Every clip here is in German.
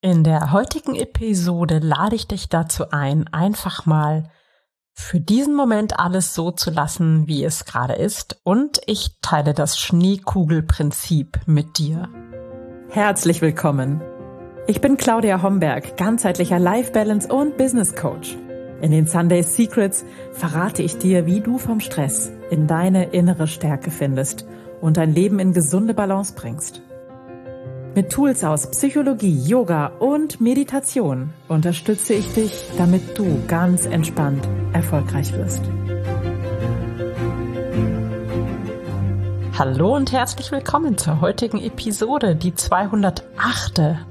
In der heutigen Episode lade ich dich dazu ein, einfach mal für diesen Moment alles so zu lassen, wie es gerade ist und ich teile das Schneekugelprinzip mit dir. Herzlich willkommen. Ich bin Claudia Homberg, ganzheitlicher Life Balance und Business Coach. In den Sunday Secrets verrate ich dir, wie du vom Stress in deine innere Stärke findest und dein Leben in gesunde Balance bringst. Mit Tools aus Psychologie, Yoga und Meditation unterstütze ich dich, damit du ganz entspannt erfolgreich wirst. Hallo und herzlich willkommen zur heutigen Episode, die 208.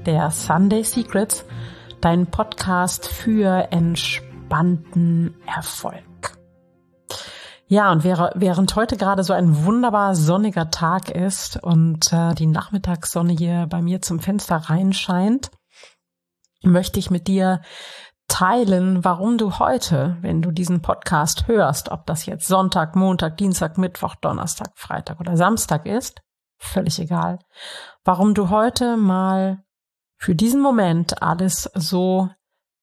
der Sunday Secrets, dein Podcast für entspannten Erfolg. Ja, und während heute gerade so ein wunderbar sonniger Tag ist und äh, die Nachmittagssonne hier bei mir zum Fenster reinscheint, möchte ich mit dir teilen, warum du heute, wenn du diesen Podcast hörst, ob das jetzt Sonntag, Montag, Dienstag, Mittwoch, Donnerstag, Freitag oder Samstag ist, völlig egal, warum du heute mal für diesen Moment alles so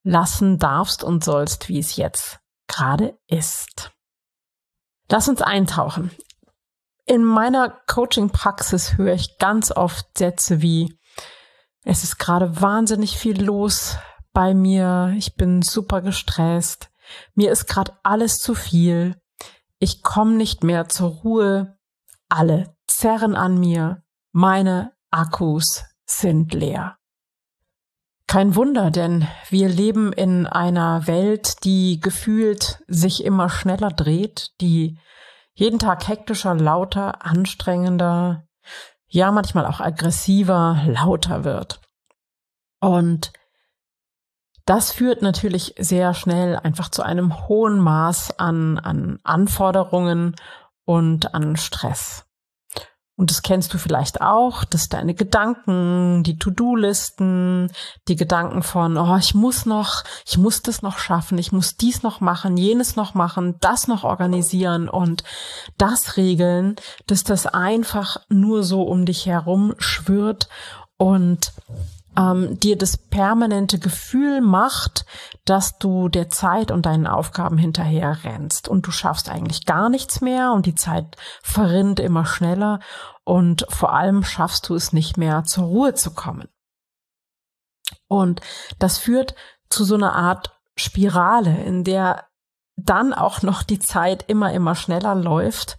lassen darfst und sollst, wie es jetzt gerade ist. Lass uns eintauchen. In meiner Coaching-Praxis höre ich ganz oft Sätze wie, es ist gerade wahnsinnig viel los bei mir, ich bin super gestresst, mir ist gerade alles zu viel, ich komme nicht mehr zur Ruhe, alle zerren an mir, meine Akkus sind leer. Kein Wunder, denn wir leben in einer Welt, die gefühlt sich immer schneller dreht, die jeden Tag hektischer, lauter, anstrengender, ja manchmal auch aggressiver, lauter wird. Und das führt natürlich sehr schnell einfach zu einem hohen Maß an, an Anforderungen und an Stress. Und das kennst du vielleicht auch, dass deine Gedanken, die To-Do-Listen, die Gedanken von, oh, ich muss noch, ich muss das noch schaffen, ich muss dies noch machen, jenes noch machen, das noch organisieren und das regeln, dass das einfach nur so um dich herum schwirrt. Und ähm, dir das permanente Gefühl macht, dass du der Zeit und deinen Aufgaben hinterher rennst und du schaffst eigentlich gar nichts mehr und die Zeit verrinnt immer schneller und vor allem schaffst du es nicht mehr zur Ruhe zu kommen. Und das führt zu so einer Art Spirale, in der dann auch noch die Zeit immer, immer schneller läuft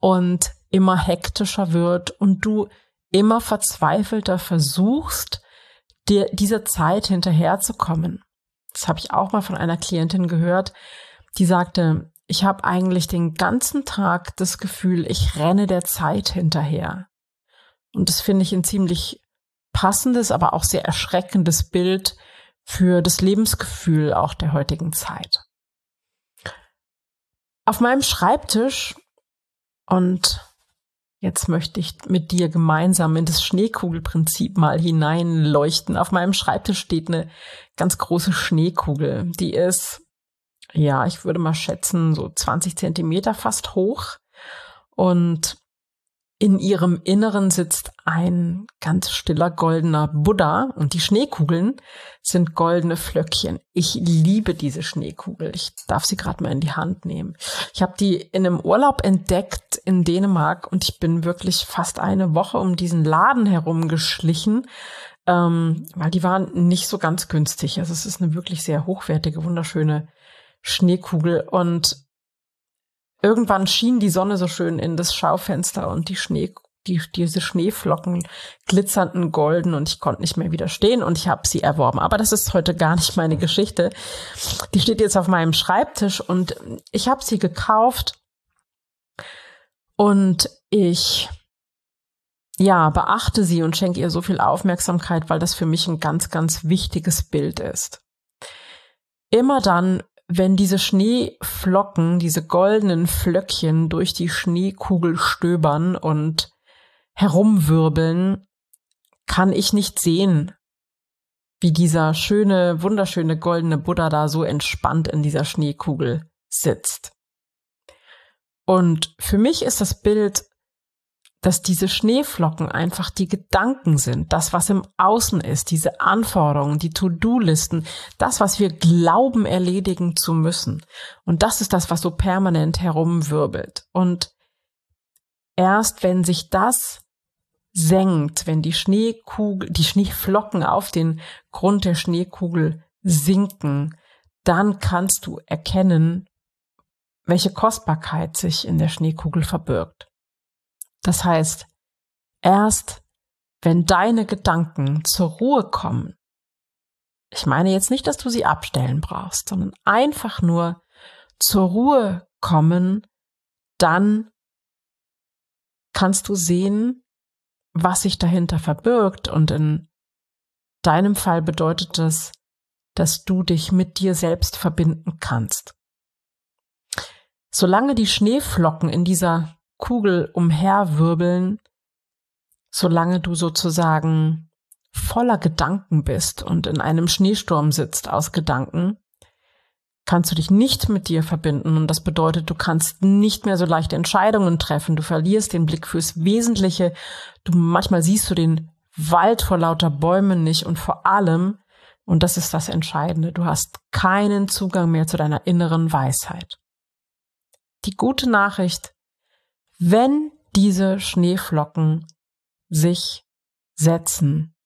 und immer hektischer wird und du immer verzweifelter versuchst, dir dieser Zeit hinterherzukommen. Das habe ich auch mal von einer Klientin gehört, die sagte, ich habe eigentlich den ganzen Tag das Gefühl, ich renne der Zeit hinterher. Und das finde ich ein ziemlich passendes, aber auch sehr erschreckendes Bild für das Lebensgefühl auch der heutigen Zeit. Auf meinem Schreibtisch und Jetzt möchte ich mit dir gemeinsam in das Schneekugelprinzip mal hineinleuchten. Auf meinem Schreibtisch steht eine ganz große Schneekugel. Die ist, ja, ich würde mal schätzen, so 20 Zentimeter fast hoch. Und in ihrem Inneren sitzt ein ganz stiller goldener Buddha und die Schneekugeln sind goldene Flöckchen. Ich liebe diese Schneekugel. Ich darf sie gerade mal in die Hand nehmen. Ich habe die in einem Urlaub entdeckt in Dänemark und ich bin wirklich fast eine Woche um diesen Laden herum geschlichen, ähm, weil die waren nicht so ganz günstig. Also es ist eine wirklich sehr hochwertige, wunderschöne Schneekugel und irgendwann schien die Sonne so schön in das Schaufenster und die Schnee, die, diese Schneeflocken glitzernden golden und ich konnte nicht mehr widerstehen und ich habe sie erworben. Aber das ist heute gar nicht meine Geschichte. Die steht jetzt auf meinem Schreibtisch und ich habe sie gekauft und ich ja, beachte sie und schenke ihr so viel Aufmerksamkeit, weil das für mich ein ganz, ganz wichtiges Bild ist. Immer dann, wenn diese Schneeflocken, diese goldenen Flöckchen durch die Schneekugel stöbern und herumwirbeln, kann ich nicht sehen, wie dieser schöne, wunderschöne goldene Buddha da so entspannt in dieser Schneekugel sitzt. Und für mich ist das Bild dass diese Schneeflocken einfach die Gedanken sind, das, was im Außen ist, diese Anforderungen, die To-Do-Listen, das, was wir glauben erledigen zu müssen. Und das ist das, was so permanent herumwirbelt. Und erst wenn sich das senkt, wenn die Schneekugel, die Schneeflocken auf den Grund der Schneekugel sinken, dann kannst du erkennen, welche Kostbarkeit sich in der Schneekugel verbirgt. Das heißt, erst wenn deine Gedanken zur Ruhe kommen, ich meine jetzt nicht, dass du sie abstellen brauchst, sondern einfach nur zur Ruhe kommen, dann kannst du sehen, was sich dahinter verbirgt. Und in deinem Fall bedeutet das, dass du dich mit dir selbst verbinden kannst. Solange die Schneeflocken in dieser Kugel umherwirbeln, solange du sozusagen voller Gedanken bist und in einem Schneesturm sitzt aus Gedanken, kannst du dich nicht mit dir verbinden. Und das bedeutet, du kannst nicht mehr so leichte Entscheidungen treffen, du verlierst den Blick fürs Wesentliche, du manchmal siehst du den Wald vor lauter Bäumen nicht und vor allem, und das ist das Entscheidende, du hast keinen Zugang mehr zu deiner inneren Weisheit. Die gute Nachricht wenn diese Schneeflocken sich setzen,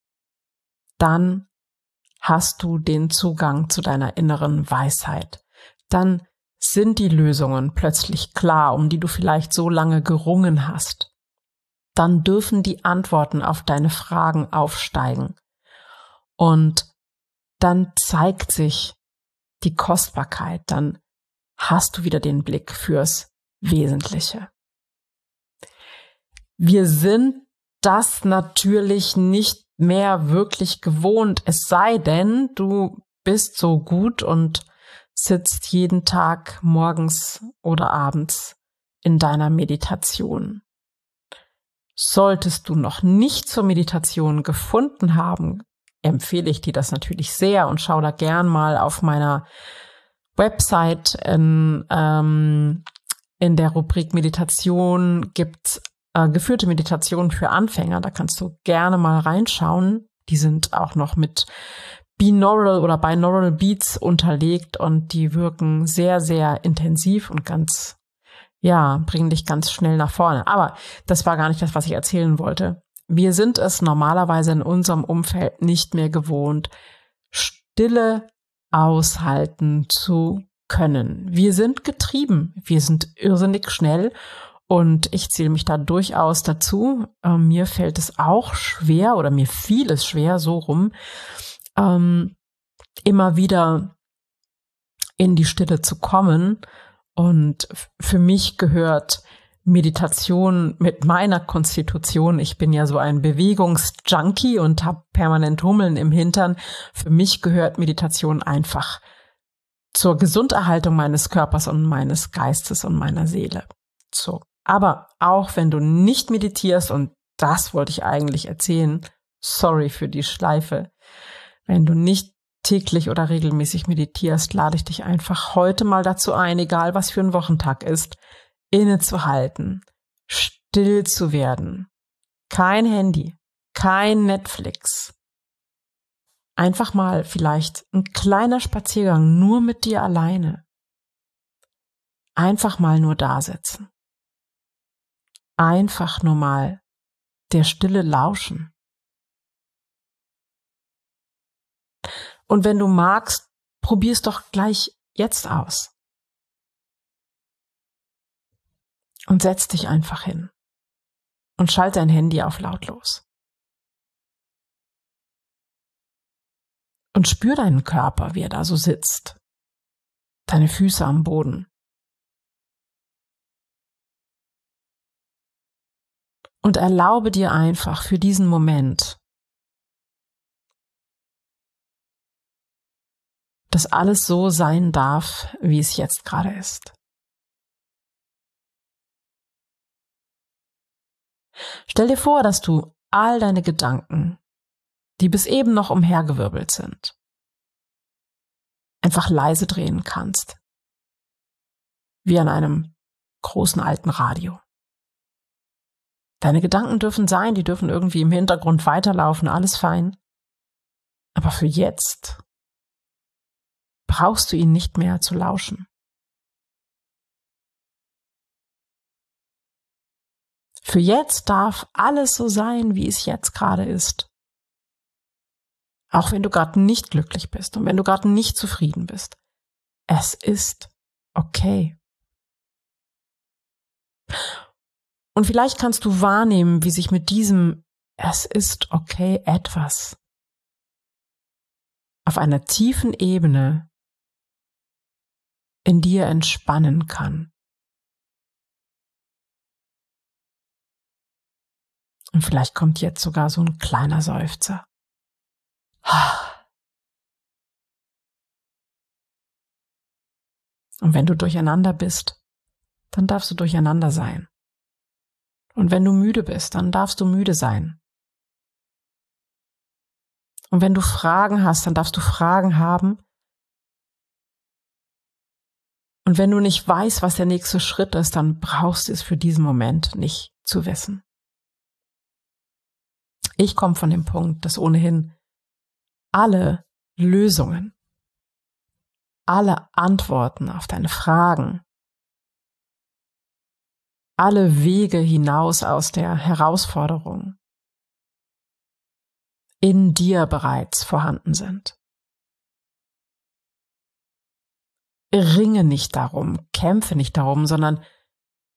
dann hast du den Zugang zu deiner inneren Weisheit. Dann sind die Lösungen plötzlich klar, um die du vielleicht so lange gerungen hast. Dann dürfen die Antworten auf deine Fragen aufsteigen. Und dann zeigt sich die Kostbarkeit, dann hast du wieder den Blick fürs Wesentliche. Wir sind das natürlich nicht mehr wirklich gewohnt, es sei denn, du bist so gut und sitzt jeden Tag morgens oder abends in deiner Meditation. Solltest du noch nicht zur Meditation gefunden haben, empfehle ich dir das natürlich sehr und schau da gern mal auf meiner Website in, ähm, in der Rubrik Meditation gibt's äh, geführte Meditation für Anfänger. Da kannst du gerne mal reinschauen. Die sind auch noch mit Binaural oder Binaural Beats unterlegt und die wirken sehr, sehr intensiv und ganz, ja, bringen dich ganz schnell nach vorne. Aber das war gar nicht das, was ich erzählen wollte. Wir sind es normalerweise in unserem Umfeld nicht mehr gewohnt, Stille aushalten zu können. Wir sind getrieben, wir sind irrsinnig schnell und ich zähle mich da durchaus dazu. Ähm, mir fällt es auch schwer oder mir fiel es schwer, so rum, ähm, immer wieder in die Stille zu kommen. Und für mich gehört Meditation mit meiner Konstitution. Ich bin ja so ein Bewegungsjunkie und habe permanent Hummeln im Hintern. Für mich gehört Meditation einfach zur Gesunderhaltung meines Körpers und meines Geistes und meiner Seele. So. Aber auch wenn du nicht meditierst, und das wollte ich eigentlich erzählen, sorry für die Schleife, wenn du nicht täglich oder regelmäßig meditierst, lade ich dich einfach heute mal dazu ein, egal was für ein Wochentag ist, innezuhalten, still zu werden. Kein Handy, kein Netflix. Einfach mal vielleicht ein kleiner Spaziergang nur mit dir alleine. Einfach mal nur da sitzen einfach nur mal der Stille lauschen. Und wenn du magst, probier's doch gleich jetzt aus. Und setz dich einfach hin und schalt dein Handy auf lautlos. Und spür deinen Körper, wie er da so sitzt. Deine Füße am Boden. Und erlaube dir einfach für diesen Moment, dass alles so sein darf, wie es jetzt gerade ist. Stell dir vor, dass du all deine Gedanken, die bis eben noch umhergewirbelt sind, einfach leise drehen kannst, wie an einem großen alten Radio. Deine Gedanken dürfen sein, die dürfen irgendwie im Hintergrund weiterlaufen, alles fein. Aber für jetzt brauchst du ihnen nicht mehr zu lauschen. Für jetzt darf alles so sein, wie es jetzt gerade ist. Auch wenn du gerade nicht glücklich bist und wenn du gerade nicht zufrieden bist. Es ist okay. Und vielleicht kannst du wahrnehmen, wie sich mit diesem Es ist okay etwas auf einer tiefen Ebene in dir entspannen kann. Und vielleicht kommt jetzt sogar so ein kleiner Seufzer. Und wenn du durcheinander bist, dann darfst du durcheinander sein. Und wenn du müde bist, dann darfst du müde sein. Und wenn du Fragen hast, dann darfst du Fragen haben. Und wenn du nicht weißt, was der nächste Schritt ist, dann brauchst du es für diesen Moment nicht zu wissen. Ich komme von dem Punkt, dass ohnehin alle Lösungen, alle Antworten auf deine Fragen, alle Wege hinaus aus der Herausforderung in dir bereits vorhanden sind. Ringe nicht darum, kämpfe nicht darum, sondern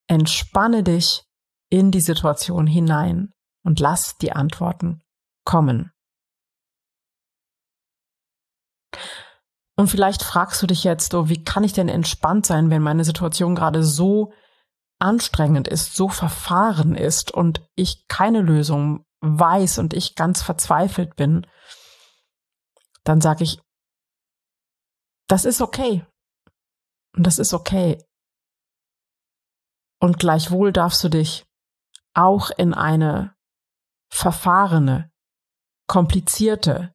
entspanne dich in die Situation hinein und lass die Antworten kommen. Und vielleicht fragst du dich jetzt, oh, wie kann ich denn entspannt sein, wenn meine Situation gerade so anstrengend ist, so verfahren ist und ich keine Lösung weiß und ich ganz verzweifelt bin, dann sage ich, das ist okay. Und das ist okay. Und gleichwohl darfst du dich auch in eine verfahrene, komplizierte,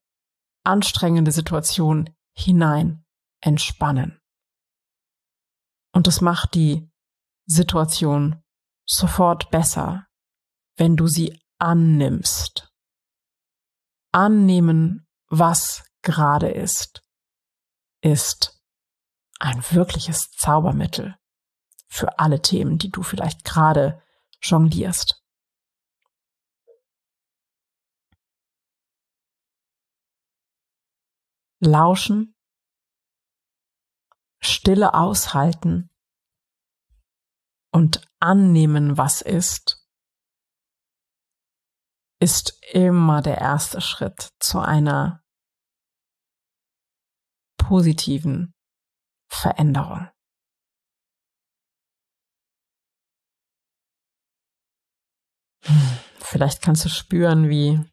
anstrengende Situation hinein entspannen. Und das macht die Situation sofort besser, wenn du sie annimmst. Annehmen, was gerade ist, ist ein wirkliches Zaubermittel für alle Themen, die du vielleicht gerade jonglierst. lauschen, Stille aushalten und annehmen, was ist, ist immer der erste Schritt zu einer positiven Veränderung. Vielleicht kannst du spüren, wie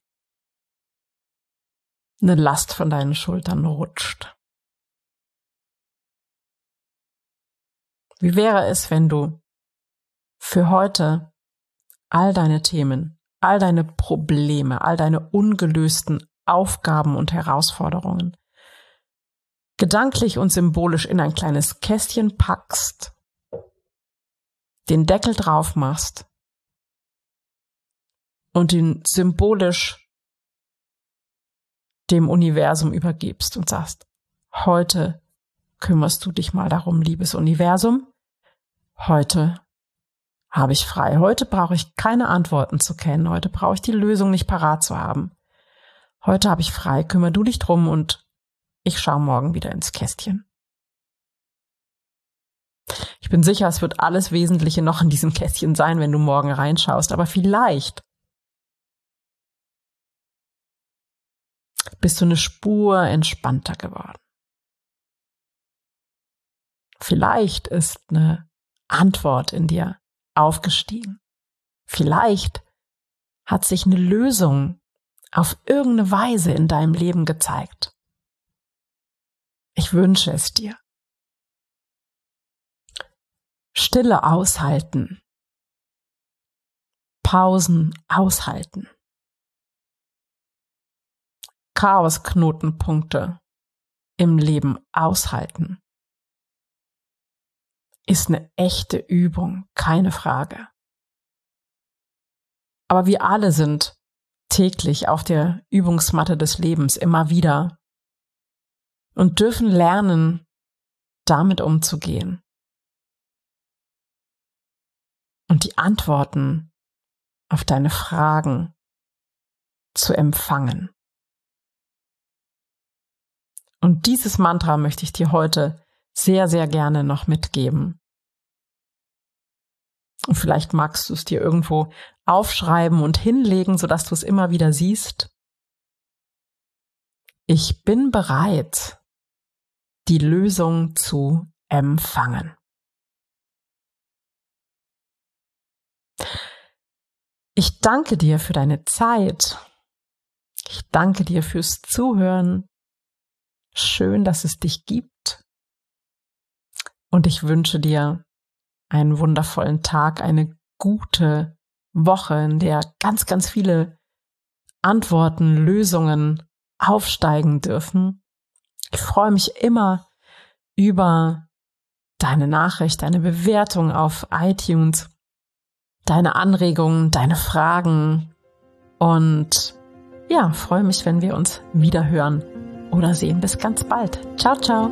eine Last von deinen Schultern rutscht. Wie wäre es, wenn du für heute all deine Themen, all deine Probleme, all deine ungelösten Aufgaben und Herausforderungen gedanklich und symbolisch in ein kleines Kästchen packst, den Deckel drauf machst und ihn symbolisch dem Universum übergibst und sagst, heute kümmerst du dich mal darum, liebes Universum. Heute habe ich frei. Heute brauche ich keine Antworten zu kennen. Heute brauche ich die Lösung nicht parat zu haben. Heute habe ich frei. Kümmer du dich drum und ich schaue morgen wieder ins Kästchen. Ich bin sicher, es wird alles Wesentliche noch in diesem Kästchen sein, wenn du morgen reinschaust. Aber vielleicht bist du eine Spur entspannter geworden. Vielleicht ist eine Antwort in dir aufgestiegen. Vielleicht hat sich eine Lösung auf irgendeine Weise in deinem Leben gezeigt. Ich wünsche es dir. Stille aushalten. Pausen aushalten. Chaosknotenpunkte im Leben aushalten, ist eine echte Übung, keine Frage. Aber wir alle sind täglich auf der Übungsmatte des Lebens immer wieder und dürfen lernen, damit umzugehen. Und die Antworten auf deine Fragen zu empfangen. Und dieses Mantra möchte ich dir heute sehr, sehr gerne noch mitgeben. Und vielleicht magst du es dir irgendwo aufschreiben und hinlegen, sodass du es immer wieder siehst. Ich bin bereit, die Lösung zu empfangen. Ich danke dir für deine Zeit. Ich danke dir fürs Zuhören. Schön, dass es dich gibt. Und ich wünsche dir einen wundervollen Tag, eine gute Woche, in der ganz, ganz viele Antworten, Lösungen aufsteigen dürfen. Ich freue mich immer über deine Nachricht, deine Bewertung auf iTunes, deine Anregungen, deine Fragen und ja, freue mich, wenn wir uns wieder hören oder sehen. Bis ganz bald. Ciao, ciao.